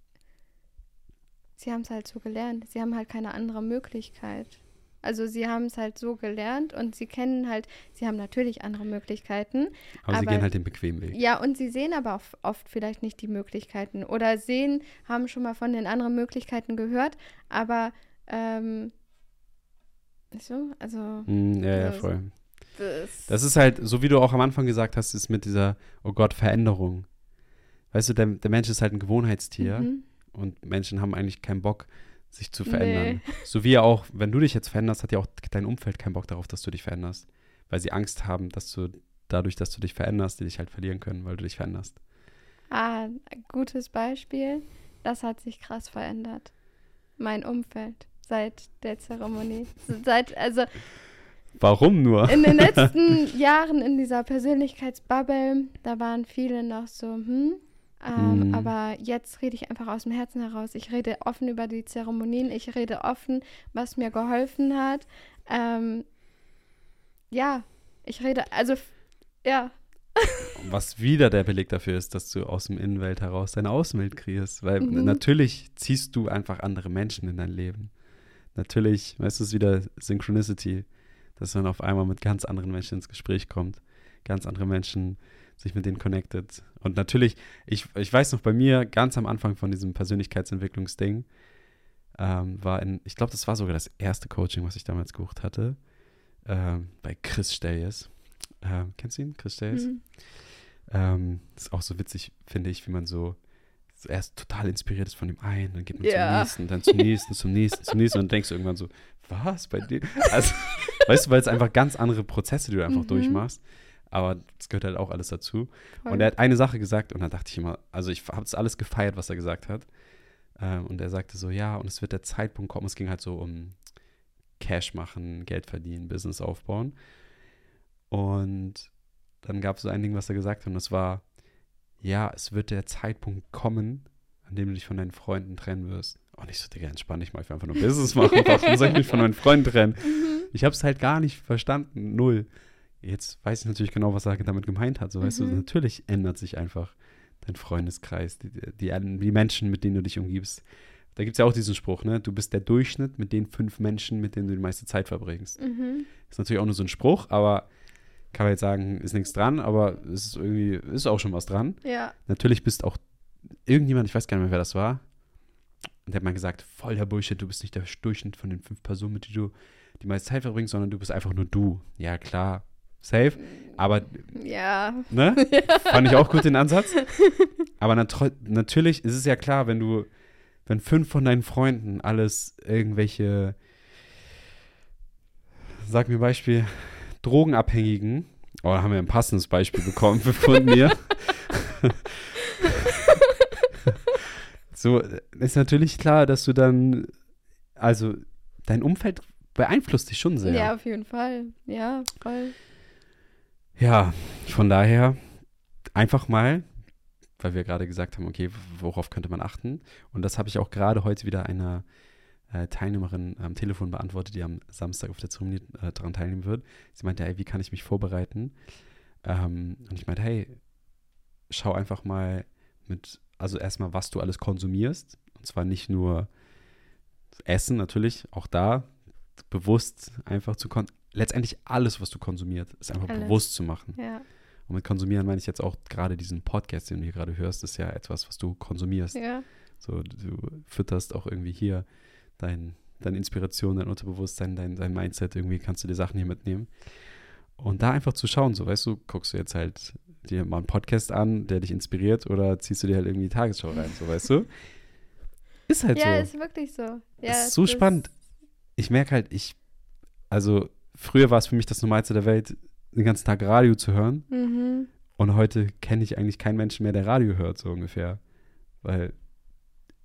sie haben es halt so gelernt. Sie haben halt keine andere Möglichkeit. Also sie haben es halt so gelernt und sie kennen halt, sie haben natürlich andere Möglichkeiten. Aber, sie Aber- gehen halt den bequemen Weg. Ja, und sie sehen aber oft vielleicht nicht die Möglichkeiten oder sehen, haben schon mal von den anderen Möglichkeiten gehört, aber ähm, so, also Hm, ja, ja, voll. das, Das ist halt, so wie du auch am Anfang gesagt hast, ist mit dieser, oh Gott, Veränderung. Weißt du, der, der Mensch ist halt ein Gewohnheitstier Mhm. und Menschen haben eigentlich keinen Bock, sich zu Nee. verändern. So wie ja auch, wenn du dich jetzt veränderst, hat ja auch dein Umfeld keinen Bock darauf, dass du dich veränderst. Weil sie Angst haben, dass du dadurch, dass du dich veränderst, die dich halt verlieren können, weil du dich veränderst. Ah, ein gutes Beispiel. Das hat sich krass verändert. Mein Umfeld seit der Zeremonie. Seit, also Warum nur? in den letzten Jahren in dieser Persönlichkeitsbubble, da waren viele noch so, hm. Ähm, Mhm. Aber jetzt rede ich einfach aus dem Herzen heraus. Ich rede offen über die Zeremonien. Ich rede offen, was mir geholfen hat. Ähm, ja, ich rede, also, ja, Was wieder der Beleg dafür ist, dass du aus dem Innenwelt heraus deine Außenwelt kreierst. Weil Mhm. natürlich ziehst du einfach andere Menschen in dein Leben. Natürlich, weißt du, es ist wieder Synchronicity, dass man auf einmal mit ganz anderen Menschen ins Gespräch kommt. Ganz andere Menschen sich mit denen connected. Und natürlich, ich, ich weiß noch bei mir, ganz am Anfang von diesem Persönlichkeitsentwicklungsding, ähm, war in, ich glaube, das war sogar das erste Coaching, was ich damals gebucht hatte, ähm, bei Chris Steljes. Ähm, kennst du ihn, Chris Steljes? mhm. Ähm, ist auch so witzig, finde ich, wie man so, erst total inspiriert ist von dem einen, dann geht man Ja. zum nächsten, dann zum nächsten, zum nächsten, zum nächsten und denkst du irgendwann so, was bei dir? Also, weißt du, weil es einfach ganz andere Prozesse, die du einfach Mhm. durchmachst. Aber das gehört halt auch alles dazu. voll. Und er hat eine Sache gesagt und da dachte ich immer, also ich habe es alles gefeiert, was er gesagt hat. Ähm, und er sagte so, ja, und es wird der Zeitpunkt kommen, es ging halt so um Cash machen, Geld verdienen, Business aufbauen. Und dann gab es so ein Ding, was er gesagt hat, und das war, ja, es wird der Zeitpunkt kommen, an dem du dich von deinen Freunden trennen wirst. Und ich so, Digga, entspann dich mal, ich will einfach nur Business machen. Warum soll ich mich von meinen Freunden trennen? Mhm. Ich habe es halt gar nicht verstanden, null. Jetzt weiß ich natürlich genau, was er damit gemeint hat. So, weißt du, Mhm. natürlich ändert sich einfach dein Freundeskreis, die, die, die Menschen, mit denen du dich umgibst. Da gibt es ja auch diesen Spruch, ne? Du bist der Durchschnitt mit den fünf Menschen, mit denen du die meiste Zeit verbringst. Mhm. Ist natürlich auch nur so ein Spruch, aber kann man jetzt sagen, ist nichts dran, aber es ist irgendwie, ist auch schon was dran. Ja, Natürlich bist auch irgendjemand, ich weiß gar nicht mehr, wer das war, und der hat mal gesagt, voll der Bullshit, du bist nicht der Durchschnitt von den fünf Personen, mit denen du die meiste Zeit verbringst, sondern du bist einfach nur du. Ja, klar, safe, aber, ja. ne, fand ich auch gut den Ansatz. Aber natro- natürlich ist es ja klar, wenn du, wenn fünf von deinen Freunden alles irgendwelche, sag mir Beispiel, Drogenabhängigen, oh, da haben wir ein passendes Beispiel bekommen von mir. so, ist natürlich klar, dass du dann, also dein Umfeld beeinflusst dich schon sehr. Ja, auf jeden Fall. Ja, voll. Ja, von daher einfach mal, weil wir gerade gesagt haben, okay, worauf könnte man achten? Und das habe ich auch gerade heute wieder einer äh, Teilnehmerin am Telefon beantwortet, die am Samstag auf der Zeremonie äh, daran teilnehmen wird. Sie meinte, hey, wie kann ich mich vorbereiten? Ähm, und ich meinte, hey, schau einfach mal mit, also erstmal, was du alles konsumierst. Und zwar nicht nur Essen natürlich, auch da bewusst einfach zu letztendlich alles, was du konsumiert, ist einfach Alles. bewusst zu machen. Ja, Und mit konsumieren meine ich jetzt auch gerade diesen Podcast, den du hier gerade hörst, ist ja etwas, was du konsumierst. ja. So, du fütterst auch irgendwie hier dein, deine Inspiration, dein Unterbewusstsein, dein, dein Mindset, irgendwie kannst du dir Sachen hier mitnehmen. Und da einfach zu schauen, so weißt du, guckst du jetzt halt dir mal einen Podcast an, der dich inspiriert, oder ziehst du dir halt irgendwie die Tagesschau rein, so weißt du? Ist halt ja, so. ist wirklich so. Ja, ist so spannend. Ich merke halt, ich, also früher war es für mich das Normalste der Welt, den ganzen Tag Radio zu hören. Mhm. Und heute kenne ich eigentlich keinen Menschen mehr, der Radio hört, so ungefähr. Weil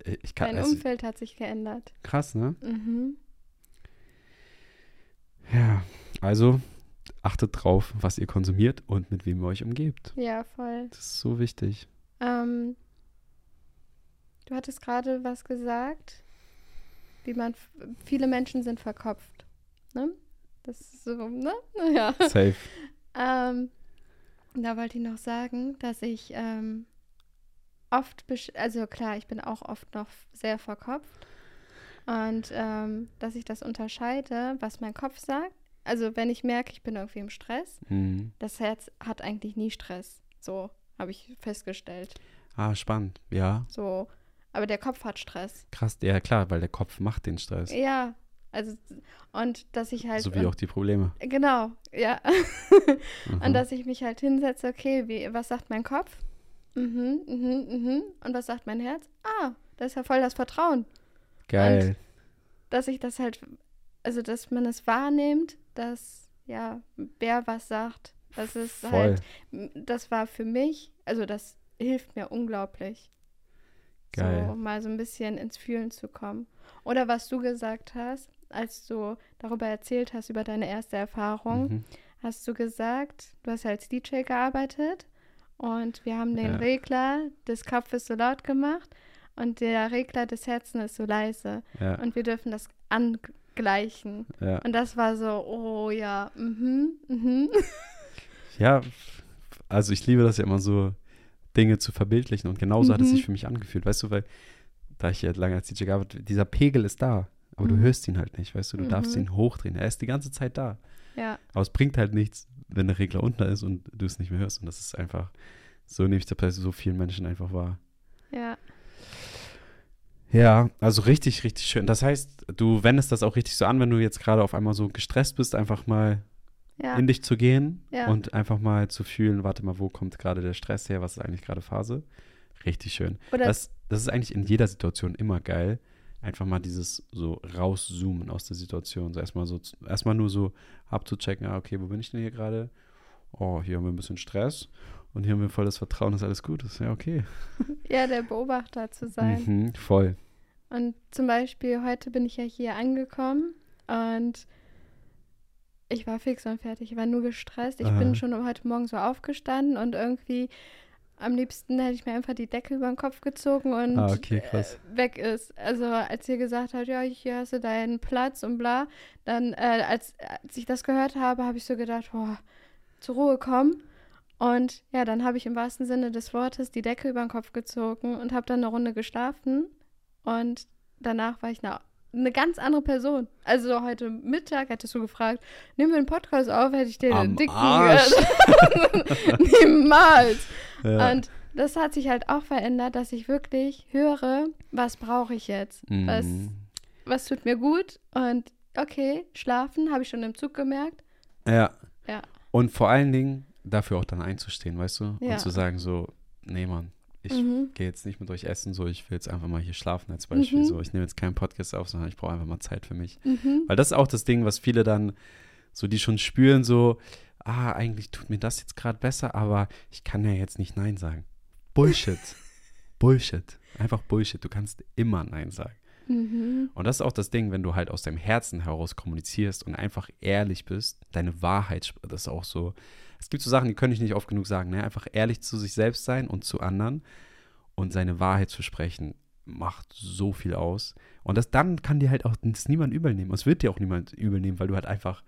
äh, ich kann. Dein Also, Umfeld hat sich geändert. krass, ne? Mhm. Ja, also achtet drauf, was ihr konsumiert und mit wem ihr euch umgebt. Ja, voll. Das ist so wichtig. Ähm, du hattest gerade was gesagt, wie man, viele Menschen sind verkopft. Ne? Das ist so, ne? Ja. Safe. Ähm, da wollte ich noch sagen, dass ich ähm, oft, besch- also klar, ich bin auch oft noch sehr verkopft und ähm, dass ich das unterscheide, was mein Kopf sagt. Also wenn ich merke, ich bin irgendwie im Stress, Mhm. das Herz hat eigentlich nie Stress. So habe ich festgestellt. Ah, spannend. Ja, So, aber der Kopf hat Stress. krass. Ja, klar, weil der Kopf macht den Stress. Ja, also und dass ich halt so wie auch die Probleme. genau, ja. Mhm. Und dass ich mich halt hinsetze, okay, wie, was sagt mein Kopf? Mhm, mhm, mhm. Und was sagt mein Herz? Ah, das ist ja voll das Vertrauen. Geil. Dass ich das halt, also dass man es wahrnimmt, dass, ja, wer was sagt. Das ist Voll. halt, das war für mich, also das hilft mir unglaublich. Geil. So mal so ein bisschen ins Fühlen zu kommen. Oder was du gesagt hast, als du darüber erzählt hast, über deine erste Erfahrung, Mhm. hast du gesagt, du hast ja als DJ gearbeitet und wir haben den Ja. Regler des Kopfes so laut gemacht und der Regler des Herzens ist so leise. Ja, Und wir dürfen das angleichen. ja. Und das war so, oh ja, mhm, mhm. ja, also ich liebe das ja immer so, Dinge zu verbildlichen. Und genauso hat es Mhm. sich für mich angefühlt. Weißt du, weil, da ich ja lange als DJ gearbeitet habe, dieser Pegel ist da. Aber du Mhm. hörst ihn halt nicht, weißt du, du darfst Mhm. ihn hochdrehen. Er ist die ganze Zeit da. Ja, Aber es bringt halt nichts, wenn der Regler unten ist und du es nicht mehr hörst. Und das ist einfach, so nehme ich das so vielen Menschen einfach wahr. ja, Ja, also richtig, richtig schön. Das heißt, du wendest das auch richtig so an, wenn du jetzt gerade auf einmal so gestresst bist, einfach mal ja, in dich zu gehen Ja. und einfach mal zu fühlen, warte mal, wo kommt gerade der Stress her, was ist eigentlich gerade Phase. Richtig schön. Oder Das, das ist eigentlich in jeder Situation immer geil. Einfach mal dieses so rauszoomen aus der Situation. So erstmal so, erstmal nur so abzuchecken, ah, okay, wo bin ich denn hier gerade? Oh, hier haben wir ein bisschen Stress und hier haben wir voll das Vertrauen, dass alles gut ist. Ja, okay. ja, der Beobachter zu sein. Mhm, voll. Und zum Beispiel, heute bin ich ja hier angekommen und ich war fix und fertig. Ich war nur gestresst. Ich Aha. bin schon heute Morgen so aufgestanden und irgendwie am liebsten hätte ich mir einfach die Decke über den Kopf gezogen und Ah, okay, äh, weg ist. Also als ihr gesagt habt, ja, hier hast du deinen Platz und bla, dann äh, als, als ich das gehört habe, habe ich so gedacht, boah, zur Ruhe kommen. Und ja, dann habe ich im wahrsten Sinne des Wortes die Decke über den Kopf gezogen und habe dann eine Runde geschlafen. Und danach war ich eine, eine ganz andere Person. Also heute Mittag hättest du gefragt, nehmen wir einen Podcast auf, hätte ich dir den dicken Arsch. Niemals. Ja. Und das hat sich halt auch verändert, dass ich wirklich höre, was brauche ich jetzt? Was, Mhm. was tut mir gut? Und okay, schlafen, habe ich schon im Zug gemerkt. Ja. Ja. Und vor allen Dingen dafür auch dann einzustehen, weißt du? Ja. Und zu sagen so, nee, Mann, ich Mhm. gehe jetzt nicht mit euch essen, so, ich will jetzt einfach mal hier schlafen als Beispiel. Mhm. So, ich nehme jetzt keinen Podcast auf, sondern ich brauche einfach mal Zeit für mich. Mhm. Weil das ist auch das Ding, was viele dann so, die schon spüren, so, ah, eigentlich tut mir das jetzt gerade besser, aber ich kann ja jetzt nicht Nein sagen. Bullshit. Bullshit. Einfach Bullshit. Du kannst immer Nein sagen. Mhm. Und das ist auch das Ding, wenn du halt aus deinem Herzen heraus kommunizierst und einfach ehrlich bist, deine Wahrheit, das ist auch so. Es gibt so Sachen, die kann ich nicht oft genug sagen, ne? Einfach ehrlich zu sich selbst sein und zu anderen und seine Wahrheit zu sprechen, macht so viel aus. Und das dann kann dir halt auch das niemand übel nehmen. Es wird dir auch niemand übel nehmen, weil du halt einfach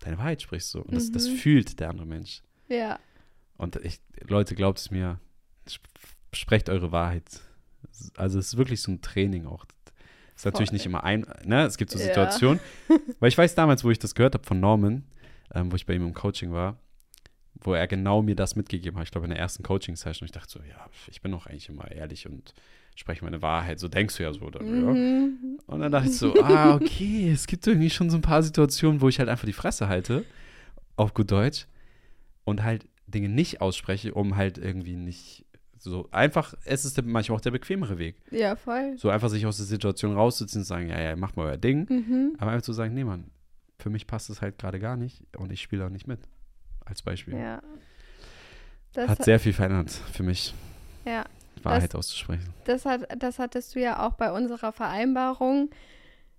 deine Wahrheit sprichst so. Und das, das Mhm. fühlt der andere Mensch. Ja. Und ich, Leute, glaubt es mir, sp- sprecht eure Wahrheit. Also es ist wirklich so ein Training auch. Ist natürlich Voll. nicht immer ein, ne? Es gibt so Ja. Situationen. Weil ich weiß damals, wo ich das gehört habe von Norman, ähm, wo ich bei ihm im Coaching war, wo er genau mir das mitgegeben hat. Ich glaube, in der ersten Coaching-Session. Ich dachte so, ja, ich bin doch eigentlich immer ehrlich und spreche meine Wahrheit. So denkst du ja so. Oder, ja. Mhm. Und dann dachte ich so, ah, okay, es gibt irgendwie schon so ein paar Situationen, wo ich halt einfach die Fresse halte, auf gut Deutsch, und halt Dinge nicht ausspreche, um halt irgendwie nicht so einfach, es ist manchmal auch der bequemere Weg. Ja, voll. So einfach sich aus der Situation rauszuziehen und sagen, ja, ja, macht mal euer Ding. Mhm. Aber einfach zu sagen, nee, Mann, für mich passt es halt gerade gar nicht und ich spiele da nicht mit. Als Beispiel. Ja. Das, Hat sehr viel verändert für mich, ja. Wahrheit auszusprechen. Das, hat, das hattest du ja auch bei unserer Vereinbarung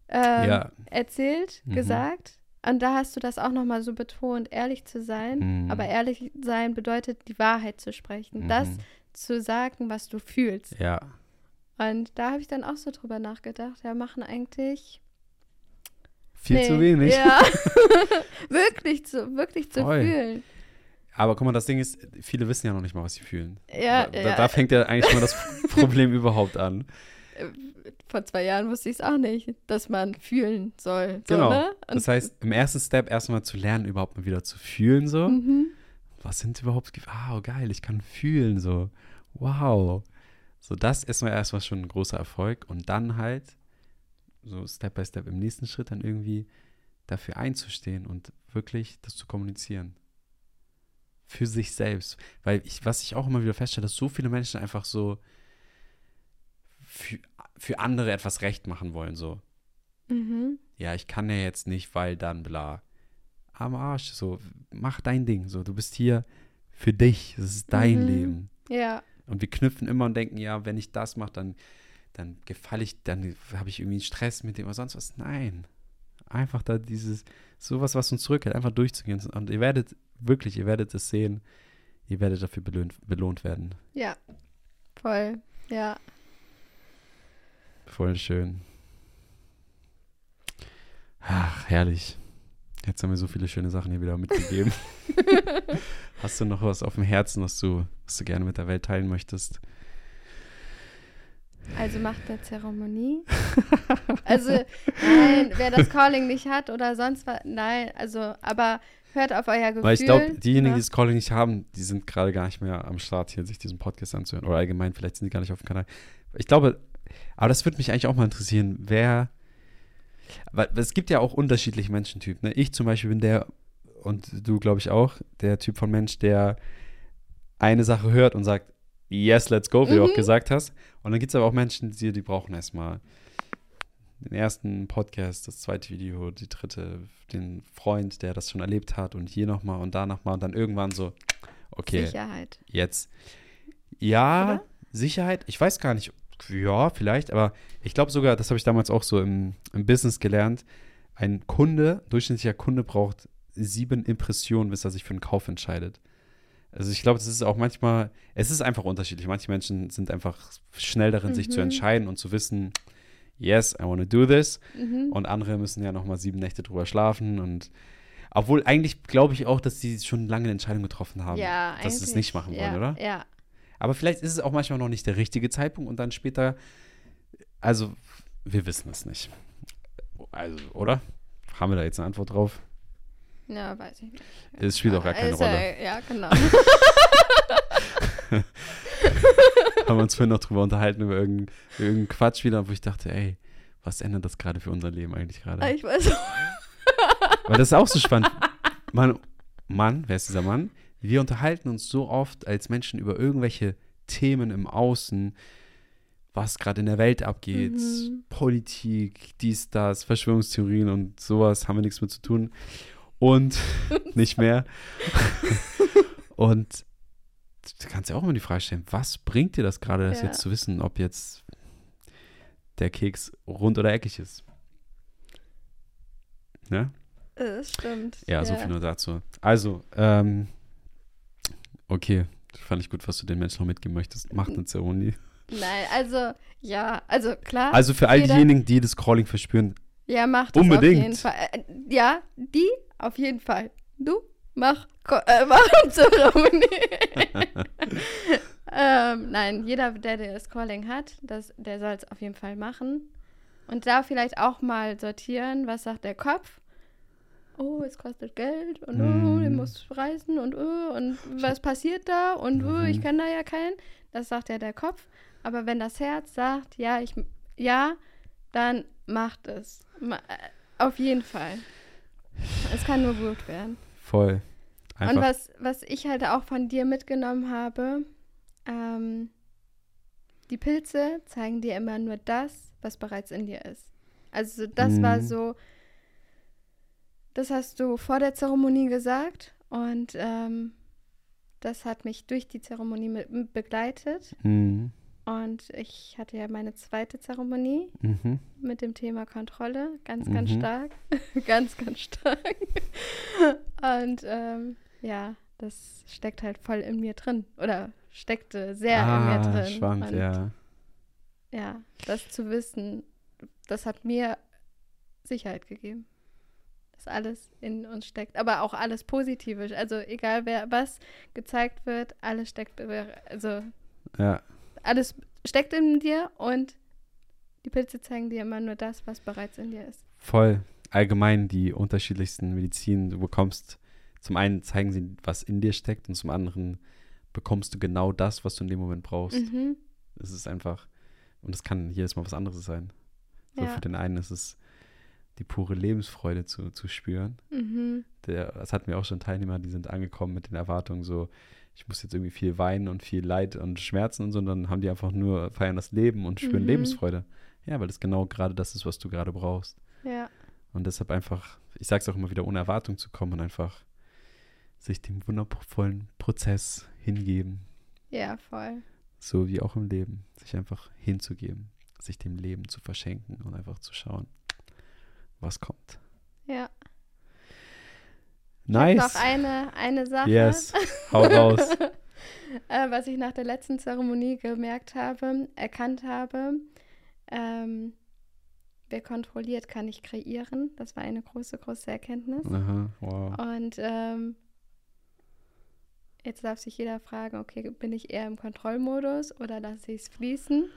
äh, Ja. erzählt, Mhm. gesagt. Und da hast du das auch nochmal so betont, ehrlich zu sein. Mhm. Aber ehrlich sein bedeutet, die Wahrheit zu sprechen. Das Mhm. Zu sagen, was du fühlst. Ja. Und da habe ich dann auch so drüber nachgedacht. Ja, machen eigentlich. Viel Nee, zu wenig. Ja. wirklich zu, wirklich zu fühlen. Aber guck mal, das Ding ist, viele wissen ja noch nicht mal, was sie fühlen. Ja, da, ja. da fängt ja eigentlich schon mal das Problem überhaupt an. Vor zwei Jahren wusste ich es auch nicht, dass man fühlen soll. So, Genau. ne? Das heißt, im ersten Step erstmal zu lernen, überhaupt mal wieder zu fühlen, so. Mhm. Was sind überhaupt, Ge- ah, geil, ich kann fühlen, so. Wow. So, das ist mal erstmal schon ein großer Erfolg. Und dann halt, so Step by Step im nächsten Schritt dann irgendwie dafür einzustehen und wirklich das zu kommunizieren. Für sich selbst. Weil ich, was ich auch immer wieder feststelle, dass so viele Menschen einfach so für, für andere etwas recht machen wollen, so. Mhm. ja, ich kann ja jetzt nicht, weil dann bla. Am Arsch, so, mach dein Ding, so, du bist hier für dich, das ist dein Mhm. Leben. Ja, Und wir knüpfen immer und denken, ja, wenn ich das mache, dann, dann gefalle ich, dann habe ich irgendwie Stress mit dem oder sonst was. Nein. Einfach da dieses, sowas, was uns zurückhält, einfach durchzugehen. Und ihr werdet, wirklich, ihr werdet es sehen, ihr werdet dafür belohnt, belohnt werden. ja. Voll. Ja. Voll schön. Ach, herrlich. Jetzt haben wir so viele schöne Sachen hier wieder mitgegeben. Hast du noch was auf dem Herzen, was du, was du gerne mit der Welt teilen möchtest? Also macht der Zeremonie. also, nein, wer das Calling nicht hat oder sonst was, nein, also, aber hört auf euer Gefühl. Weil ich glaube, diejenigen, die was- das Calling nicht haben, die sind gerade gar nicht mehr am Start, hier sich diesen Podcast anzuhören. Oder allgemein, vielleicht sind die gar nicht auf dem Kanal. Ich glaube, aber das würde mich eigentlich auch mal interessieren, wer. Weil es gibt ja auch unterschiedliche Menschentypen. Ne? Ich zum Beispiel bin der, und du glaube ich auch, der Typ von Mensch, der eine Sache hört und sagt, yes, let's go, wie du Mhm. auch gesagt hast. Und dann gibt es aber auch Menschen, die, die brauchen erstmal den ersten Podcast, das zweite Video, die dritte, den Freund, der das schon erlebt hat und hier nochmal und da nochmal und dann irgendwann so, okay, Sicherheit. jetzt. Ja, Oder? Sicherheit, ich weiß gar nicht, ja, vielleicht, aber ich glaube sogar, das habe ich damals auch so im, im Business gelernt, ein Kunde, durchschnittlicher Kunde braucht sieben Impressionen, bis er sich für einen Kauf entscheidet. Also ich glaube, das ist auch manchmal, es ist einfach unterschiedlich. Manche Menschen sind einfach schnell darin, sich zu Mhm. entscheiden und zu wissen, yes, I want to do this. Mhm. Und andere müssen ja noch mal sieben Nächte drüber schlafen. Und obwohl eigentlich glaube ich auch, dass sie schon lange eine Entscheidung getroffen haben, ja, dass sie es nicht machen wollen, ja, oder? Ja. Aber vielleicht ist es auch manchmal noch nicht der richtige Zeitpunkt und dann später, also wir wissen es nicht. Also, oder? Haben wir da jetzt eine Antwort drauf? Ja, weiß ich nicht. Es spielt auch gar keine Ist Rolle. Ja, genau. Haben wir uns vorhin noch drüber unterhalten, über irgendeinen irgendeinen Quatsch wieder, wo ich dachte, ey, was ändert das gerade für unser Leben eigentlich gerade? ich weiß Weil das ist auch so spannend. Mann, Mann, wer ist dieser Mann? Wir unterhalten uns so oft als Menschen über irgendwelche Themen im Außen, was gerade in der Welt abgeht, Mhm. Politik, dies, das, Verschwörungstheorien und sowas, haben wir nichts mit zu tun. Und nicht mehr. und du kannst ja auch immer die Frage stellen, was bringt dir das gerade, das Ja. jetzt zu wissen, ob jetzt der Keks rund oder eckig ist? Ne? Das stimmt. Ja, so viel nur dazu. Also, ähm, okay, fand ich gut, was du den Menschen noch mitgeben möchtest. Macht eine Zeremonie. Nein, also, ja, also klar. Also für all jeder- diejenigen, die das Crawling verspüren, Ja, mach das Unbedingt. auf jeden Fall. Äh, ja, die auf jeden Fall. Du mach, äh, mach Zeremonie. ähm, nein, jeder, der das Calling hat, das, der soll es auf jeden Fall machen. Und da vielleicht auch mal sortieren, was sagt der Kopf. Oh, es kostet Geld und oh, der Mm. muss reisen und oh, und was passiert da und oh, ich Mhm. kann da ja keinen. Das sagt ja der Kopf. Aber wenn das Herz sagt, ja, ich, ja, dann macht es. Äh, Auf jeden Fall. Es kann nur gut werden. voll. Und Einfach. was, was ich halt auch von dir mitgenommen habe, ähm, die Pilze zeigen dir immer nur das, was bereits in dir ist. Also das war Mhm. so, das hast du vor der Zeremonie gesagt und ähm, das hat mich durch die Zeremonie mit, begleitet. Mhm. Und ich hatte ja meine zweite Zeremonie Mhm. mit dem Thema Kontrolle. Ganz, ganz Mhm. stark. ganz, ganz stark. Und ähm, ja, das steckt halt voll in mir drin. Oder steckte sehr in mir ah, drin. spannend, Und ja. ja, das zu wissen, das hat mir Sicherheit gegeben. Dass alles in uns steckt. Aber auch alles Positive. Also egal wer was gezeigt wird, alles steckt, also Ja, alles steckt in dir und die Pilze zeigen dir immer nur das, was bereits in dir ist. voll. Allgemein die unterschiedlichsten Medizinen. Du bekommst, zum einen zeigen sie, was in dir steckt und zum anderen bekommst du genau das, was du in dem Moment brauchst. Mhm. Es ist einfach, und es kann jedes Mal was anderes sein. So Ja. für den einen ist es die pure Lebensfreude zu, zu spüren. Mhm. Der, das hatten wir auch schon Teilnehmer, die sind angekommen mit den Erwartungen so, ich muss jetzt irgendwie viel weinen und viel Leid und Schmerzen und so, und dann haben die einfach nur feiern das Leben und spüren Mhm. Lebensfreude. Ja, weil das genau gerade das ist, was du gerade brauchst. Ja. Und deshalb einfach, ich sag's auch immer wieder, ohne Erwartung zu kommen und einfach sich dem wundervollen Prozess hingeben, Ja, voll. so wie auch im Leben, sich einfach hinzugeben, sich dem Leben zu verschenken und einfach zu schauen, was kommt. Ja. Nice. Noch eine, eine Sache. Yes. Hau raus. äh, was ich nach der letzten Zeremonie gemerkt habe, erkannt habe, ähm, wer kontrolliert, kann nicht kreieren. Das war eine große, große Erkenntnis. Aha, wow. Und ähm, jetzt darf sich jeder fragen, okay, bin ich eher im Kontrollmodus oder lasse ich es fließen?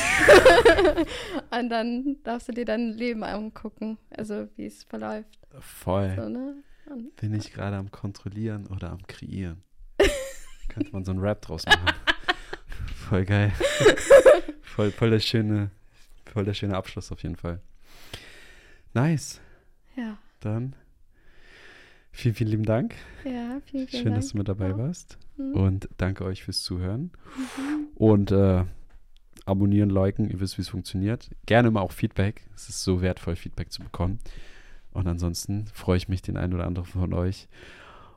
Und dann darfst du dir dein Leben angucken, also wie es verläuft. Voll. So, ne? Bin ich gerade am Kontrollieren oder am Kreieren? Könnte man so einen Rap draus machen. voll geil. voll, voll, der schöne, voll der schöne Abschluss auf jeden Fall. Nice. ja, Dann vielen, vielen lieben Dank. ja, vielen, vielen Schön, Dank. dass du mit dabei Ja. warst. Mhm. Und danke euch fürs Zuhören. Und äh, abonnieren, liken, ihr wisst, wie es funktioniert. Gerne immer auch Feedback. Es ist so wertvoll, Feedback zu bekommen. Und ansonsten freue ich mich, den einen oder anderen von euch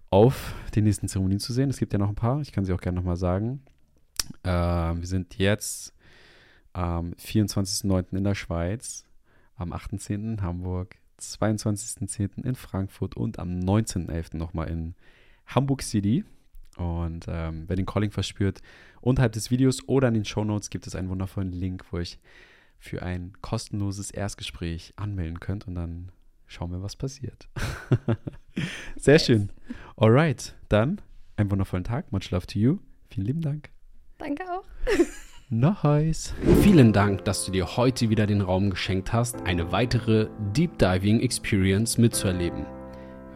auf die nächsten Zeremonien zu sehen. Es gibt ja noch ein paar, ich kann sie auch gerne nochmal sagen. Ähm, wir sind jetzt am 24.09. in der Schweiz, am 8.10. in Hamburg, 22.10. in Frankfurt und am 19.11. nochmal in Hamburg City. Und ähm, wer den Calling verspürt, unterhalb des Videos oder in den Show Notes gibt es einen wundervollen Link, wo ich für ein kostenloses Erstgespräch anmelden könnt und dann schauen wir, was passiert. Sehr schön. Alright, dann einen wundervollen Tag. Much love to you. Vielen lieben Dank. Danke auch. Nice. Vielen Dank, dass du dir heute wieder den Raum geschenkt hast, eine weitere Deep Diving Experience mitzuerleben.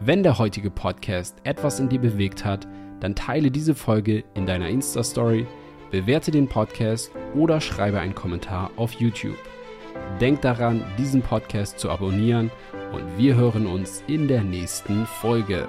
Wenn der heutige Podcast etwas in dir bewegt hat, dann teile diese Folge in deiner Insta-Story, bewerte den Podcast oder schreibe einen Kommentar auf YouTube. Denk daran, diesen Podcast zu abonnieren und wir hören uns in der nächsten Folge.